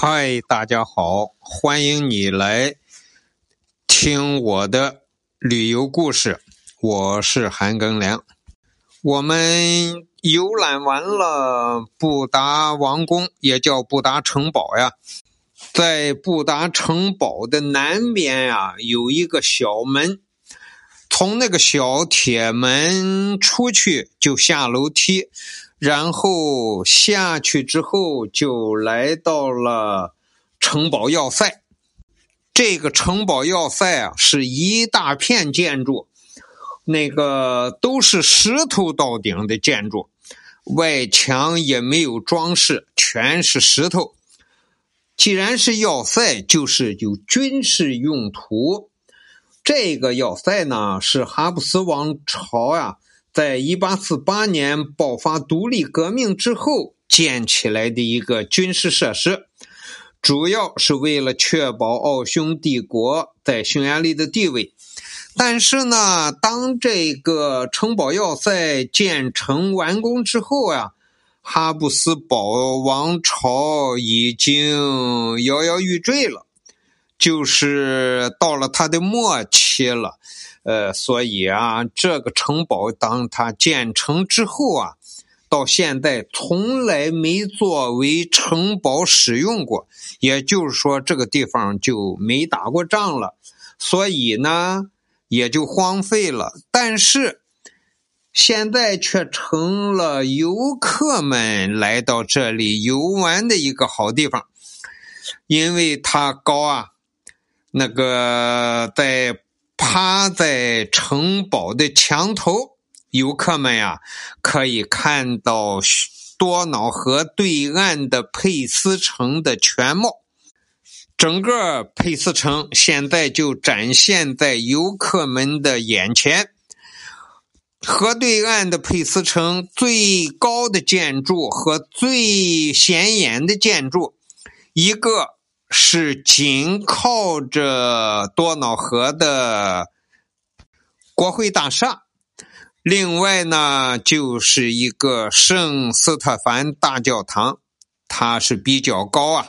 嗨，大家好，欢迎你来听我的旅游故事。我是韩庚良。我们游览完了布达王宫，也叫布达城堡呀。在布达城堡的南边呀，有一个小门，从那个小铁门出去就下楼梯。然后下去之后，就来到了城堡要塞。这个城堡要塞啊，是一大片建筑，那个都是石头到顶的建筑，外墙也没有装饰，全是石头。既然是要塞，就是有军事用途。这个要塞呢，是哈布斯王朝呀。在一八四八年爆发独立革命之后建起来的一个军事设施，主要是为了确保奥匈帝国在匈牙利的地位。但是呢，当这个城堡要塞建成完工之后啊，哈布斯堡王朝已经摇摇欲坠了，就是到了它的末期了。呃，所以啊，这个城堡当它建成之后啊，到现在从来没作为城堡使用过，也就是说，这个地方就没打过仗了，所以呢，也就荒废了。但是现在却成了游客们来到这里游玩的一个好地方，因为它高啊，那个在。趴在城堡的墙头，游客们呀可以看到多瑙河对岸的佩斯城的全貌。整个佩斯城现在就展现在游客们的眼前。河对岸的佩斯城最高的建筑和最显眼的建筑，一个。是紧靠着多瑙河的国会大厦，另外呢，就是一个圣斯特凡大教堂，它是比较高啊。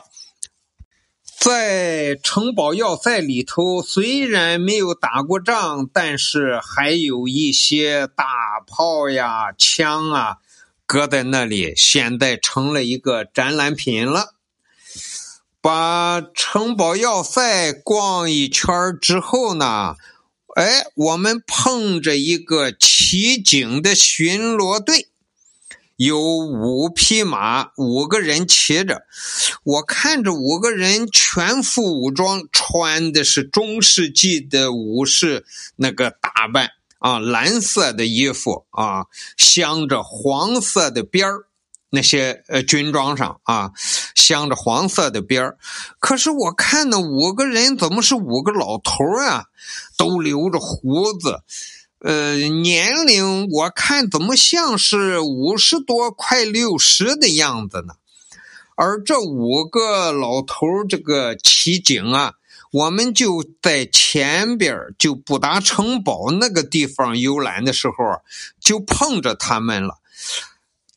在城堡要塞里头，虽然没有打过仗，但是还有一些大炮呀、枪啊，搁在那里，现在成了一个展览品了。把城堡要塞逛一圈之后呢，哎，我们碰着一个骑警的巡逻队，有五匹马，五个人骑着。我看着五个人全副武装，穿的是中世纪的武士那个打扮啊，蓝色的衣服啊，镶着黄色的边儿。那些呃军装上啊，镶着黄色的边儿，可是我看那五个人怎么是五个老头啊？都留着胡子，呃，年龄我看怎么像是五十多快六十的样子呢？而这五个老头这个骑警啊，我们就在前边就布达城堡那个地方游览的时候，就碰着他们了。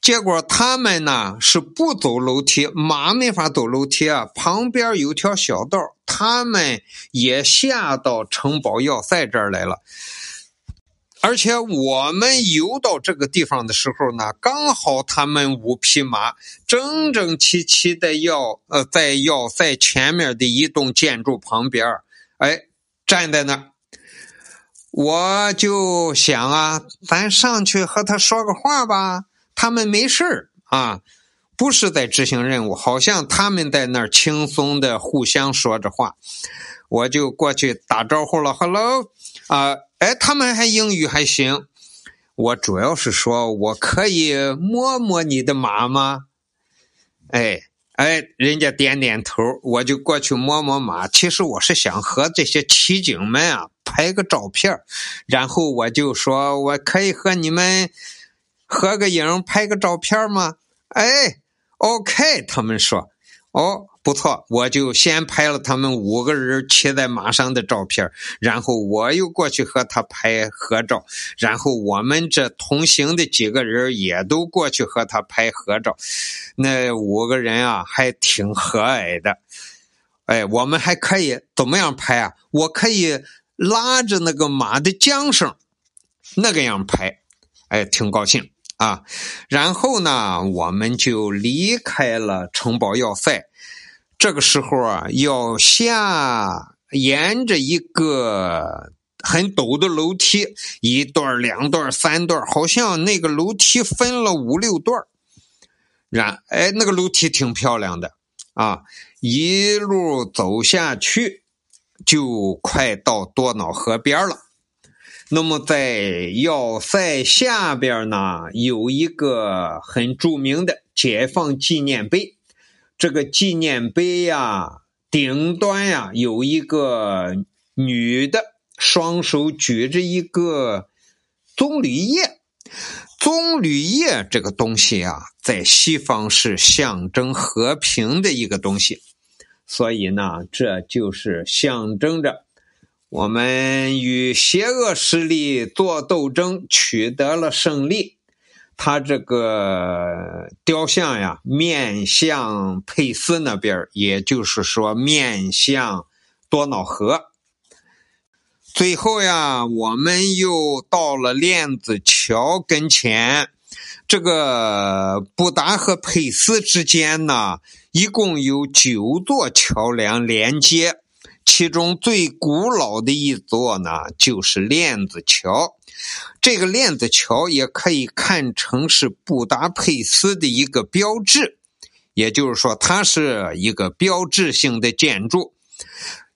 结果他们呢是不走楼梯，马没法走楼梯啊。旁边有条小道，他们也下到城堡要塞这儿来了。而且我们游到这个地方的时候呢，刚好他们五匹马整整齐齐的要呃在要塞前面的一栋建筑旁边，哎，站在那儿。我就想啊，咱上去和他说个话吧。他们没事儿啊，不是在执行任务，好像他们在那儿轻松的互相说着话，我就过去打招呼了，Hello，啊，哎，他们还英语还行，我主要是说我可以摸摸你的马吗？哎哎，人家点点头，我就过去摸摸马。其实我是想和这些骑警们啊拍个照片，然后我就说我可以和你们。合个影，拍个照片吗？哎，OK，他们说，哦，不错，我就先拍了他们五个人骑在马上的照片，然后我又过去和他拍合照，然后我们这同行的几个人也都过去和他拍合照。那五个人啊，还挺和蔼的。哎，我们还可以怎么样拍啊？我可以拉着那个马的缰绳，那个样拍，哎，挺高兴。啊，然后呢，我们就离开了城堡要塞。这个时候啊，要下沿着一个很陡的楼梯，一段、两段、三段，好像那个楼梯分了五六段。然，哎，那个楼梯挺漂亮的啊，一路走下去，就快到多瑙河边了。那么在要塞下边呢，有一个很著名的解放纪念碑。这个纪念碑呀，顶端呀有一个女的，双手举着一个棕榈叶。棕榈叶这个东西啊，在西方是象征和平的一个东西，所以呢，这就是象征着。我们与邪恶势力做斗争，取得了胜利。他这个雕像呀，面向佩斯那边，也就是说面向多瑙河。最后呀，我们又到了链子桥跟前。这个布达和佩斯之间呢，一共有九座桥梁连接。其中最古老的一座呢，就是链子桥。这个链子桥也可以看成是布达佩斯的一个标志，也就是说，它是一个标志性的建筑。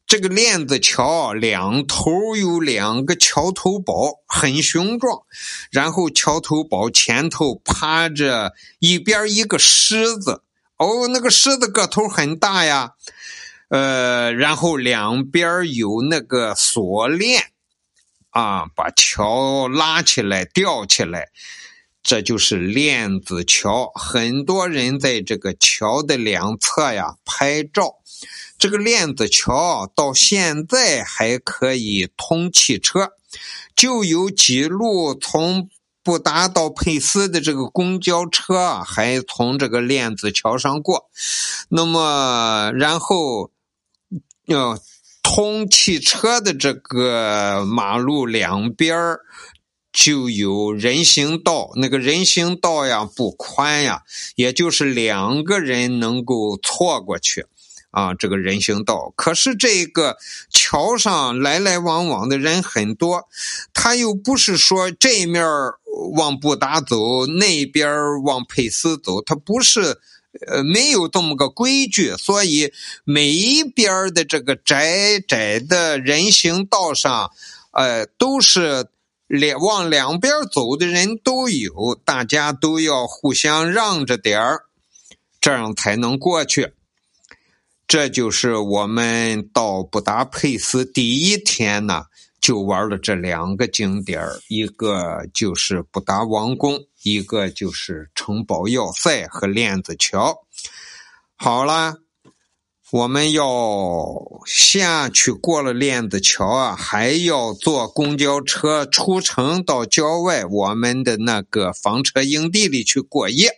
这个链子桥两头有两个桥头堡，很雄壮。然后桥头堡前头趴着一边一个狮子，哦，那个狮子个头很大呀。呃，然后两边有那个锁链，啊，把桥拉起来、吊起来，这就是链子桥。很多人在这个桥的两侧呀拍照。这个链子桥到现在还可以通汽车，就有几路从布达到佩斯的这个公交车还从这个链子桥上过。那么，然后。要通汽车的这个马路两边就有人行道，那个人行道呀不宽呀，也就是两个人能够错过去啊。这个人行道，可是这个桥上来来往往的人很多，他又不是说这面往布达走，那边往佩斯走，他不是。呃，没有这么个规矩，所以每一边的这个窄窄的人行道上，呃，都是两往两边走的人都有，大家都要互相让着点儿，这样才能过去。这就是我们到布达佩斯第一天呢。就玩了这两个景点一个就是布达王宫，一个就是城堡要塞和链子桥。好了，我们要下去过了链子桥啊，还要坐公交车出城到郊外我们的那个房车营地里去过夜。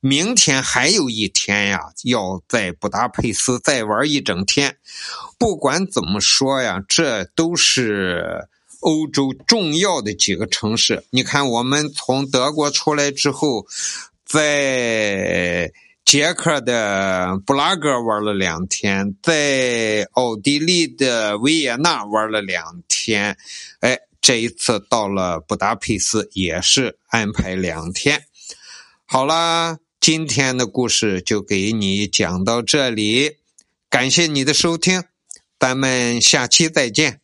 明天还有一天呀，要在布达佩斯再玩一整天。不管怎么说呀，这都是欧洲重要的几个城市。你看，我们从德国出来之后，在捷克的布拉格玩了两天，在奥地利的维也纳玩了两天。哎，这一次到了布达佩斯，也是安排两天。好啦。今天的故事就给你讲到这里，感谢你的收听，咱们下期再见。